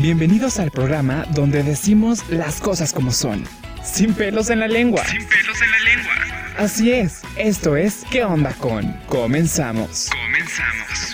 Bienvenidos al programa donde decimos las cosas como son, sin pelos en la lengua. Sin pelos en la lengua. Así es, esto es ¿Qué onda con? Comenzamos. Comenzamos.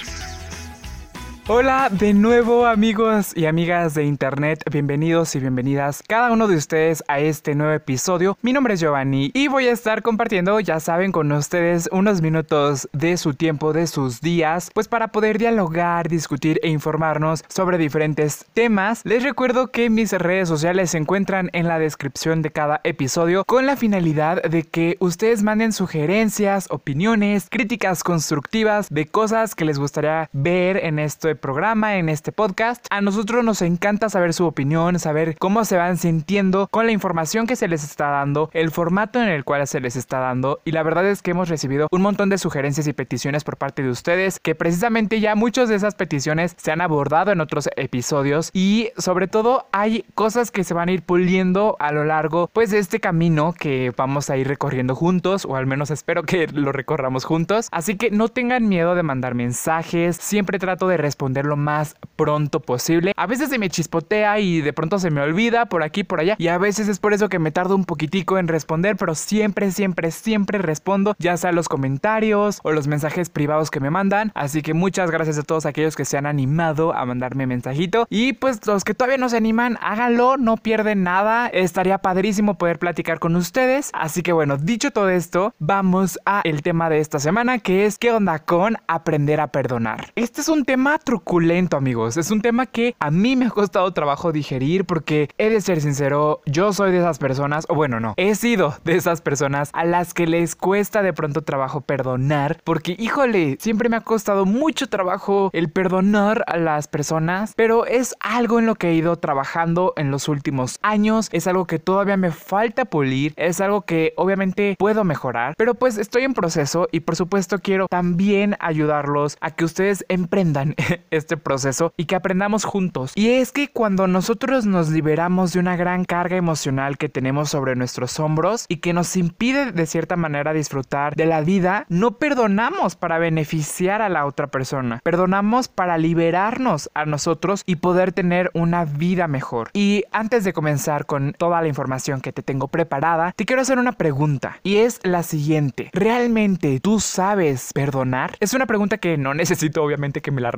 Hola de nuevo amigos y amigas de internet, bienvenidos y bienvenidas cada uno de ustedes a este nuevo episodio. Mi nombre es Giovanni y voy a estar compartiendo, ya saben, con ustedes unos minutos de su tiempo, de sus días, pues para poder dialogar, discutir e informarnos sobre diferentes temas. Les recuerdo que mis redes sociales se encuentran en la descripción de cada episodio con la finalidad de que ustedes manden sugerencias, opiniones, críticas constructivas de cosas que les gustaría ver en este programa, en este podcast. A nosotros nos encanta saber su opinión, saber cómo se van sintiendo con la información que se les está dando, el formato en el cual se les está dando y la verdad es que hemos recibido un montón de sugerencias y peticiones por parte de ustedes que precisamente ya muchas de esas peticiones se han abordado en otros episodios y sobre todo hay cosas que se van a ir puliendo a lo largo pues de este camino que vamos a ir recorriendo juntos o al menos espero que lo recorramos juntos así que no tengan miedo de mandar mensajes siempre trato de responder lo más pronto posible. A veces se me chispotea y de pronto se me olvida por aquí por allá y a veces es por eso que me tardo un poquitico en responder, pero siempre, siempre, siempre respondo, ya sea los comentarios o los mensajes privados que me mandan. Así que muchas gracias a todos aquellos que se han animado a mandarme mensajito y pues los que todavía no se animan, háganlo, no pierden nada. Estaría padrísimo poder platicar con ustedes. Así que bueno, dicho todo esto, vamos a el tema de esta semana que es ¿qué onda con aprender a perdonar? Este es un tema truculento amigos. Es un tema que a mí me ha costado trabajo digerir porque he de ser sincero, yo soy de esas personas, o bueno, no, he sido de esas personas a las que les cuesta de pronto trabajo perdonar porque, híjole, siempre me ha costado mucho trabajo el perdonar a las personas, pero es algo en lo que he ido trabajando en los últimos años, es algo que todavía me falta pulir, es algo que obviamente puedo mejorar, pero pues estoy en proceso y por supuesto quiero también ayudarlos a que ustedes emprendan este proceso y que aprendamos juntos. Y es que cuando nosotros nos liberamos de una gran carga emocional que tenemos sobre nuestros hombros y que nos impide de cierta manera disfrutar de la vida, no perdonamos para beneficiar a la otra persona. Perdonamos para liberarnos a nosotros y poder tener una vida mejor. Y antes de comenzar con toda la información que te tengo preparada, te quiero hacer una pregunta y es la siguiente. ¿Realmente tú sabes perdonar? Es una pregunta que no necesito obviamente que me la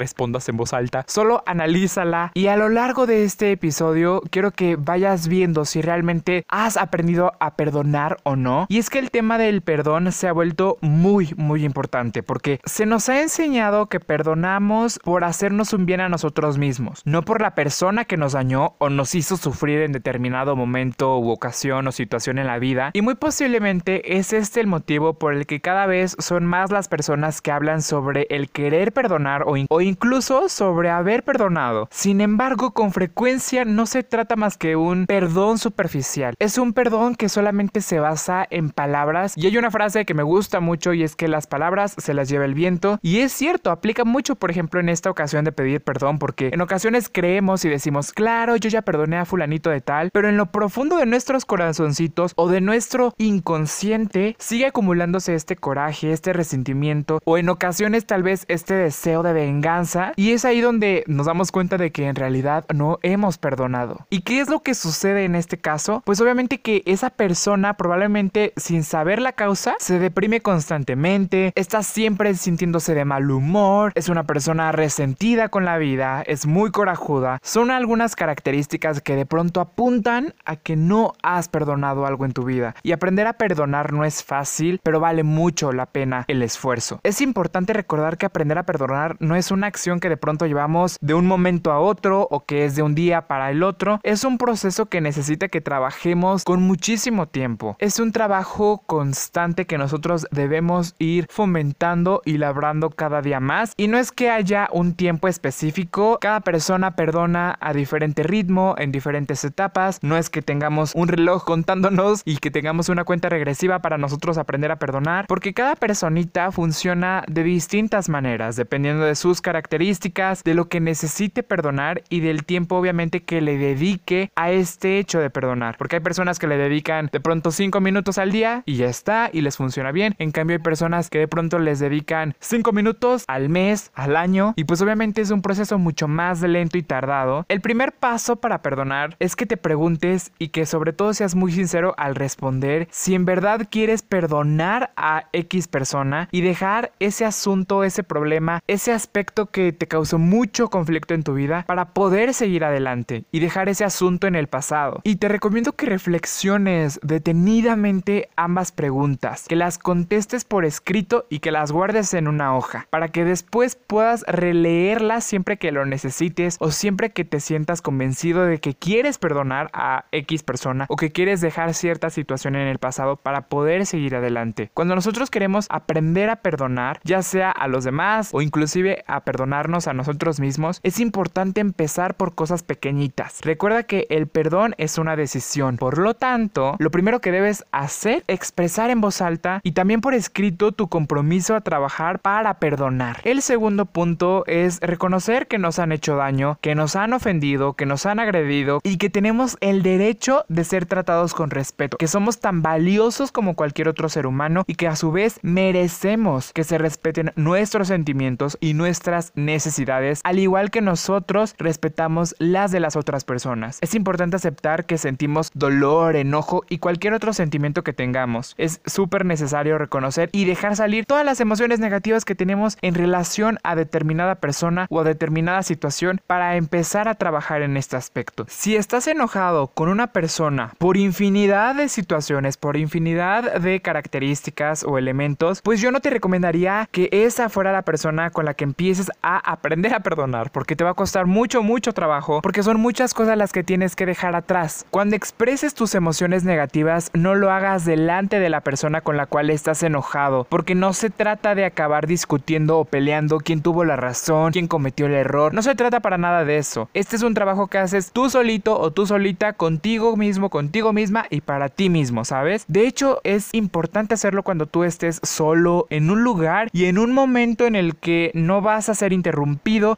en voz alta, solo analízala y a lo largo de este episodio quiero que vayas viendo si realmente has aprendido a perdonar o no. Y es que el tema del perdón se ha vuelto muy, muy importante porque se nos ha enseñado que perdonamos por hacernos un bien a nosotros mismos, no por la persona que nos dañó o nos hizo sufrir en determinado momento u ocasión o situación en la vida. Y muy posiblemente es este el motivo por el que cada vez son más las personas que hablan sobre el querer perdonar o incluso sobre haber perdonado. Sin embargo, con frecuencia no se trata más que un perdón superficial. Es un perdón que solamente se basa en palabras. Y hay una frase que me gusta mucho y es que las palabras se las lleva el viento. Y es cierto, aplica mucho, por ejemplo, en esta ocasión de pedir perdón, porque en ocasiones creemos y decimos, claro, yo ya perdoné a fulanito de tal, pero en lo profundo de nuestros corazoncitos o de nuestro inconsciente sigue acumulándose este coraje, este resentimiento o en ocasiones tal vez este deseo de venganza y es ahí donde nos damos cuenta de que en realidad no hemos perdonado. ¿Y qué es lo que sucede en este caso? Pues obviamente que esa persona probablemente sin saber la causa se deprime constantemente, está siempre sintiéndose de mal humor, es una persona resentida con la vida, es muy corajuda. Son algunas características que de pronto apuntan a que no has perdonado algo en tu vida. Y aprender a perdonar no es fácil, pero vale mucho la pena el esfuerzo. Es importante recordar que aprender a perdonar no es una acción que de pronto llevamos de un momento a otro o que es de un día para el otro. Es un proceso que necesita que trabajemos con muchísimo tiempo. Es un trabajo constante que nosotros debemos ir fomentando y labrando cada día más. Y no es que haya un tiempo específico. Cada persona perdona a diferente ritmo, en diferentes etapas. No es que tengamos un reloj contándonos y que tengamos una cuenta regresiva para nosotros aprender a perdonar. Porque cada personita funciona de distintas maneras, dependiendo de sus características de lo que necesite perdonar y del tiempo obviamente que le dedique a este hecho de perdonar. Porque hay personas que le dedican de pronto 5 minutos al día y ya está y les funciona bien. En cambio hay personas que de pronto les dedican 5 minutos al mes, al año y pues obviamente es un proceso mucho más lento y tardado. El primer paso para perdonar es que te preguntes y que sobre todo seas muy sincero al responder si en verdad quieres perdonar a X persona y dejar ese asunto, ese problema, ese aspecto que te causó mucho conflicto en tu vida para poder seguir adelante y dejar ese asunto en el pasado. Y te recomiendo que reflexiones detenidamente ambas preguntas, que las contestes por escrito y que las guardes en una hoja, para que después puedas releerlas siempre que lo necesites o siempre que te sientas convencido de que quieres perdonar a X persona o que quieres dejar cierta situación en el pasado para poder seguir adelante. Cuando nosotros queremos aprender a perdonar, ya sea a los demás o inclusive a a nosotros mismos, es importante empezar por cosas pequeñitas. Recuerda que el perdón es una decisión. Por lo tanto, lo primero que debes hacer, expresar en voz alta y también por escrito tu compromiso a trabajar para perdonar. El segundo punto es reconocer que nos han hecho daño, que nos han ofendido, que nos han agredido y que tenemos el derecho de ser tratados con respeto, que somos tan valiosos como cualquier otro ser humano y que a su vez merecemos que se respeten nuestros sentimientos y nuestras necesidades, al igual que nosotros respetamos las de las otras personas. Es importante aceptar que sentimos dolor, enojo y cualquier otro sentimiento que tengamos. Es súper necesario reconocer y dejar salir todas las emociones negativas que tenemos en relación a determinada persona o a determinada situación para empezar a trabajar en este aspecto. Si estás enojado con una persona por infinidad de situaciones, por infinidad de características o elementos, pues yo no te recomendaría que esa fuera la persona con la que empieces a aprender a perdonar, porque te va a costar mucho, mucho trabajo, porque son muchas cosas las que tienes que dejar atrás. Cuando expreses tus emociones negativas, no lo hagas delante de la persona con la cual estás enojado, porque no se trata de acabar discutiendo o peleando quién tuvo la razón, quién cometió el error, no se trata para nada de eso. Este es un trabajo que haces tú solito o tú solita contigo mismo, contigo misma y para ti mismo, ¿sabes? De hecho, es importante hacerlo cuando tú estés solo en un lugar y en un momento en el que no vas a ser interrumpido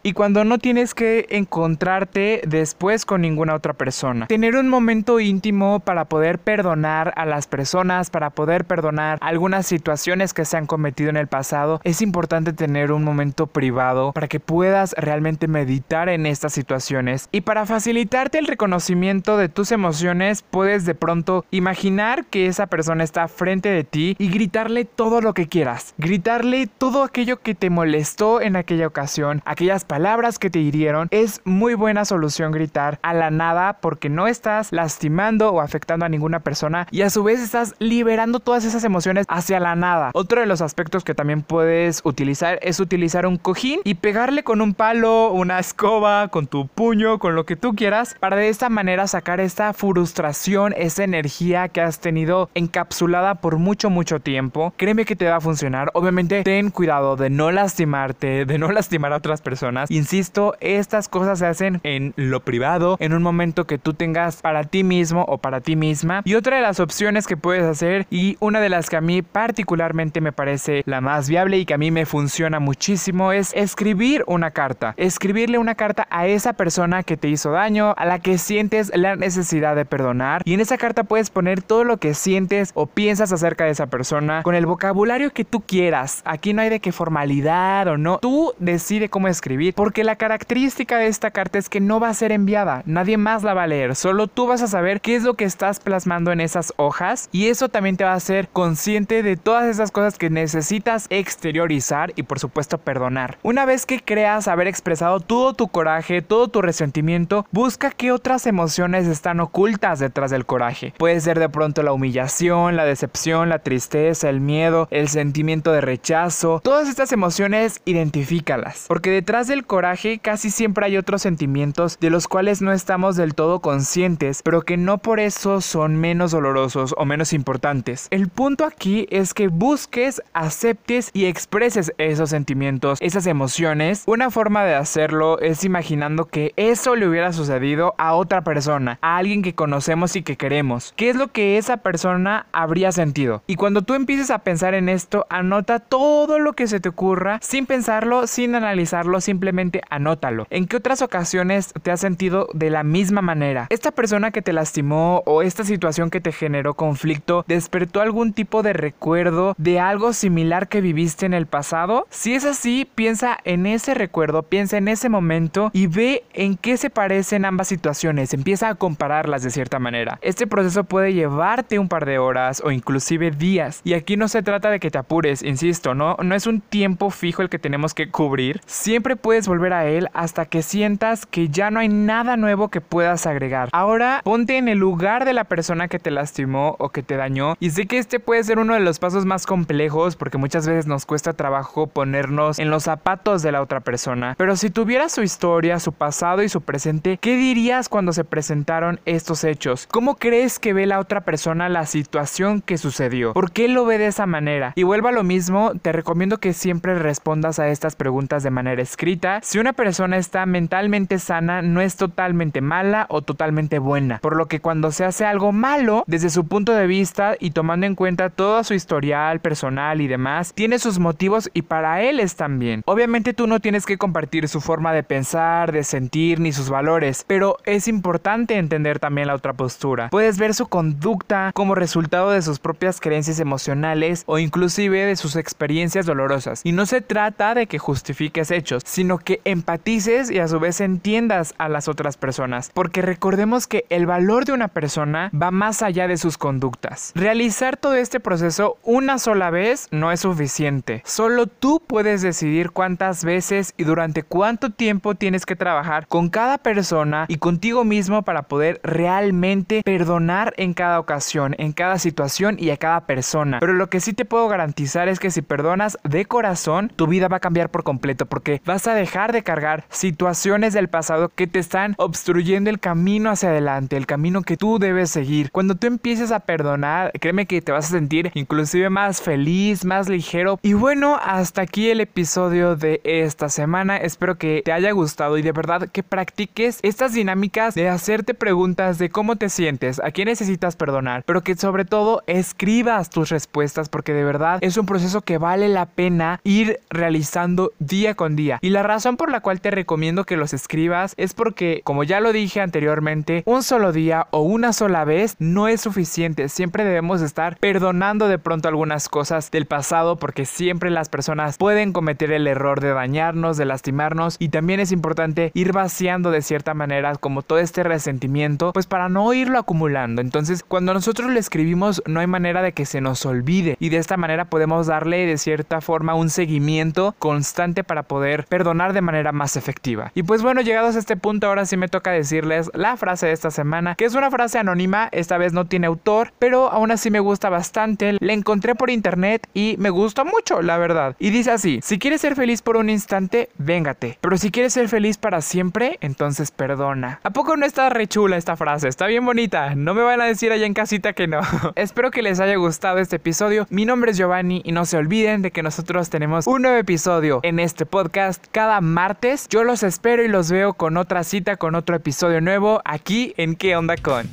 y cuando no tienes que encontrarte después con ninguna otra persona. Tener un momento íntimo para poder perdonar a las personas, para poder perdonar algunas situaciones que se han cometido en el pasado, es importante tener un momento privado para que puedas realmente meditar en estas situaciones. Y para facilitarte el reconocimiento de tus emociones puedes de pronto imaginar que esa persona está frente de ti y gritarle todo lo que quieras, gritarle todo aquello que te molestó en aquella ocasión, aquellas palabras que te hirieron, es muy buena solución gritar a la nada porque no estás lastimando o afectando a ninguna persona y a su vez estás liberando todas esas emociones hacia la nada. Otro de los aspectos que también puedes utilizar es utilizar un cojín y pegarle con un palo, una escoba, con tu puño, con lo que tú quieras, para de esta manera sacar esta frustración, esa energía que has tenido encapsulada por mucho, mucho tiempo. Créeme que te va a funcionar. Obviamente, ten cuidado de no lastimarte, de no lastimar otras personas. Insisto, estas cosas se hacen en lo privado, en un momento que tú tengas para ti mismo o para ti misma. Y otra de las opciones que puedes hacer, y una de las que a mí particularmente me parece la más viable y que a mí me funciona muchísimo, es escribir una carta. Escribirle una carta a esa persona que te hizo daño, a la que sientes la necesidad de perdonar. Y en esa carta puedes poner todo lo que sientes o piensas acerca de esa persona con el vocabulario que tú quieras. Aquí no hay de qué formalidad o no. Tú decide cómo escribir, porque la característica de esta carta es que no va a ser enviada. Nadie más la va a leer. Solo tú vas a saber qué es lo que estás plasmando en esas hojas. Y eso también te va a hacer consciente de todas esas cosas que necesitas exteriorizar y por supuesto perdonar. Una vez que creas haber expresado todo tu coraje, todo tu resentimiento, busca qué otras emociones están ocultas detrás del coraje. Puede ser de pronto la humillación, la decepción, la tristeza, el miedo, el sentimiento de rechazo. Todas estas emociones identifícalas. Porque detrás del coraje casi siempre hay otros sentimientos de los cuales no estamos del todo conscientes, pero que no por eso son menos dolorosos o menos importantes. El punto aquí es que busques, aceptes y expreses esos sentimientos, esas emociones. Una forma de hacerlo es imaginando que eso le hubiera sucedido a otra persona, a alguien que conocemos y que queremos. ¿Qué es lo que esa persona habría sentido? Y cuando tú empieces a pensar en esto, anota todo lo que se te ocurra sin pensarlo, sin analizarlo, simplemente anótalo. ¿En qué otras ocasiones te has sentido de la misma manera? ¿Esta persona que te lastimó o esta situación que te generó conflicto despertó algún tipo de recuerdo de algo similar que viviste en el pasado? Si es así, piensa en ese recuerdo, piensa en ese momento y ve en qué se parecen ambas situaciones. Empieza a compararlas de cierta manera. Este proceso puede llevarte un par de horas o inclusive días. Y aquí no se trata de que te apures, insisto, no, no es un tiempo fijo el que tenemos que cubrir. Siempre puedes volver a él hasta que sientas que ya no hay nada nuevo que puedas agregar. Ahora ponte en el lugar de la persona que te lastimó o que te dañó. Y sé que este puede ser uno de los pasos más complejos porque muchas veces nos cuesta trabajo ponernos en los zapatos de la otra persona. Pero si tuvieras su historia, su pasado y su presente, ¿qué dirías cuando se presentaron estos hechos? ¿Cómo crees que ve la otra persona la situación que sucedió? ¿Por qué lo ve de esa manera? Y vuelva a lo mismo, te recomiendo que siempre respondas a estas preguntas de manera escrita. Si una persona está mentalmente sana, no es totalmente mala o totalmente buena. Por lo que cuando se hace algo malo, desde su punto de vista y tomando en cuenta todo su historial personal y demás, tiene sus motivos y para él están bien. Obviamente tú no tienes que compartir su forma de pensar, de sentir ni sus valores, pero es importante entender también la otra postura. Puedes ver su conducta como resultado de sus propias creencias emocionales o inclusive de sus experiencias dolorosas. Y no se trata de que justifiques hechos, sino que empatices y a su vez entiendas a las otras personas, porque recordemos que el valor de una persona va más allá de sus conductas. Realizar todo este proceso una sola vez no es suficiente. Solo tú puedes decidir cuántas veces y durante cuánto tiempo tienes que trabajar con cada persona y contigo mismo para poder realmente perdonar en cada ocasión, en cada situación y a cada persona. Pero lo que sí te puedo garantizar es que si perdonas de corazón, tu vida va a cambiar por completo porque vas a dejar de cargar situaciones del pasado que te están obstruyendo el camino hacia adelante, el camino que tú debes seguir. Cuando tú empieces a perdonar, créeme que te vas a sentir inclusive más feliz, más ligero. Y bueno, hasta aquí el episodio de esta semana. Espero que te haya gustado y de verdad que practiques estas dinámicas de hacerte preguntas de cómo te sientes, a quién necesitas perdonar, pero que sobre todo escribas tus respuestas porque de verdad es un proceso que vale la pena ir realizando día día. Y la razón por la cual te recomiendo que los escribas es porque, como ya lo dije anteriormente, un solo día o una sola vez no es suficiente. Siempre debemos estar perdonando de pronto algunas cosas del pasado porque siempre las personas pueden cometer el error de dañarnos, de lastimarnos y también es importante ir vaciando de cierta manera como todo este resentimiento, pues para no irlo acumulando. Entonces, cuando nosotros le escribimos, no hay manera de que se nos olvide y de esta manera podemos darle de cierta forma un seguimiento constante para poder perdonar de manera más efectiva. Y pues bueno, llegados a este punto, ahora sí me toca decirles la frase de esta semana, que es una frase anónima, esta vez no tiene autor, pero aún así me gusta bastante. La encontré por internet y me gustó mucho, la verdad. Y dice así: si quieres ser feliz por un instante, véngate. Pero si quieres ser feliz para siempre, entonces perdona. ¿A poco no está re chula esta frase? Está bien bonita. No me van a decir allá en casita que no. Espero que les haya gustado este episodio. Mi nombre es Giovanni y no se olviden de que nosotros tenemos un nuevo episodio en este podcast cada martes. Yo los espero y los veo con otra cita, con otro episodio nuevo aquí en ¿Qué onda con?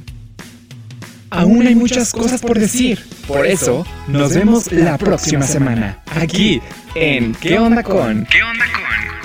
Aún hay muchas cosas por decir. Por eso, nos vemos la próxima semana. Aquí, en ¿Qué onda con? ¿Qué onda con?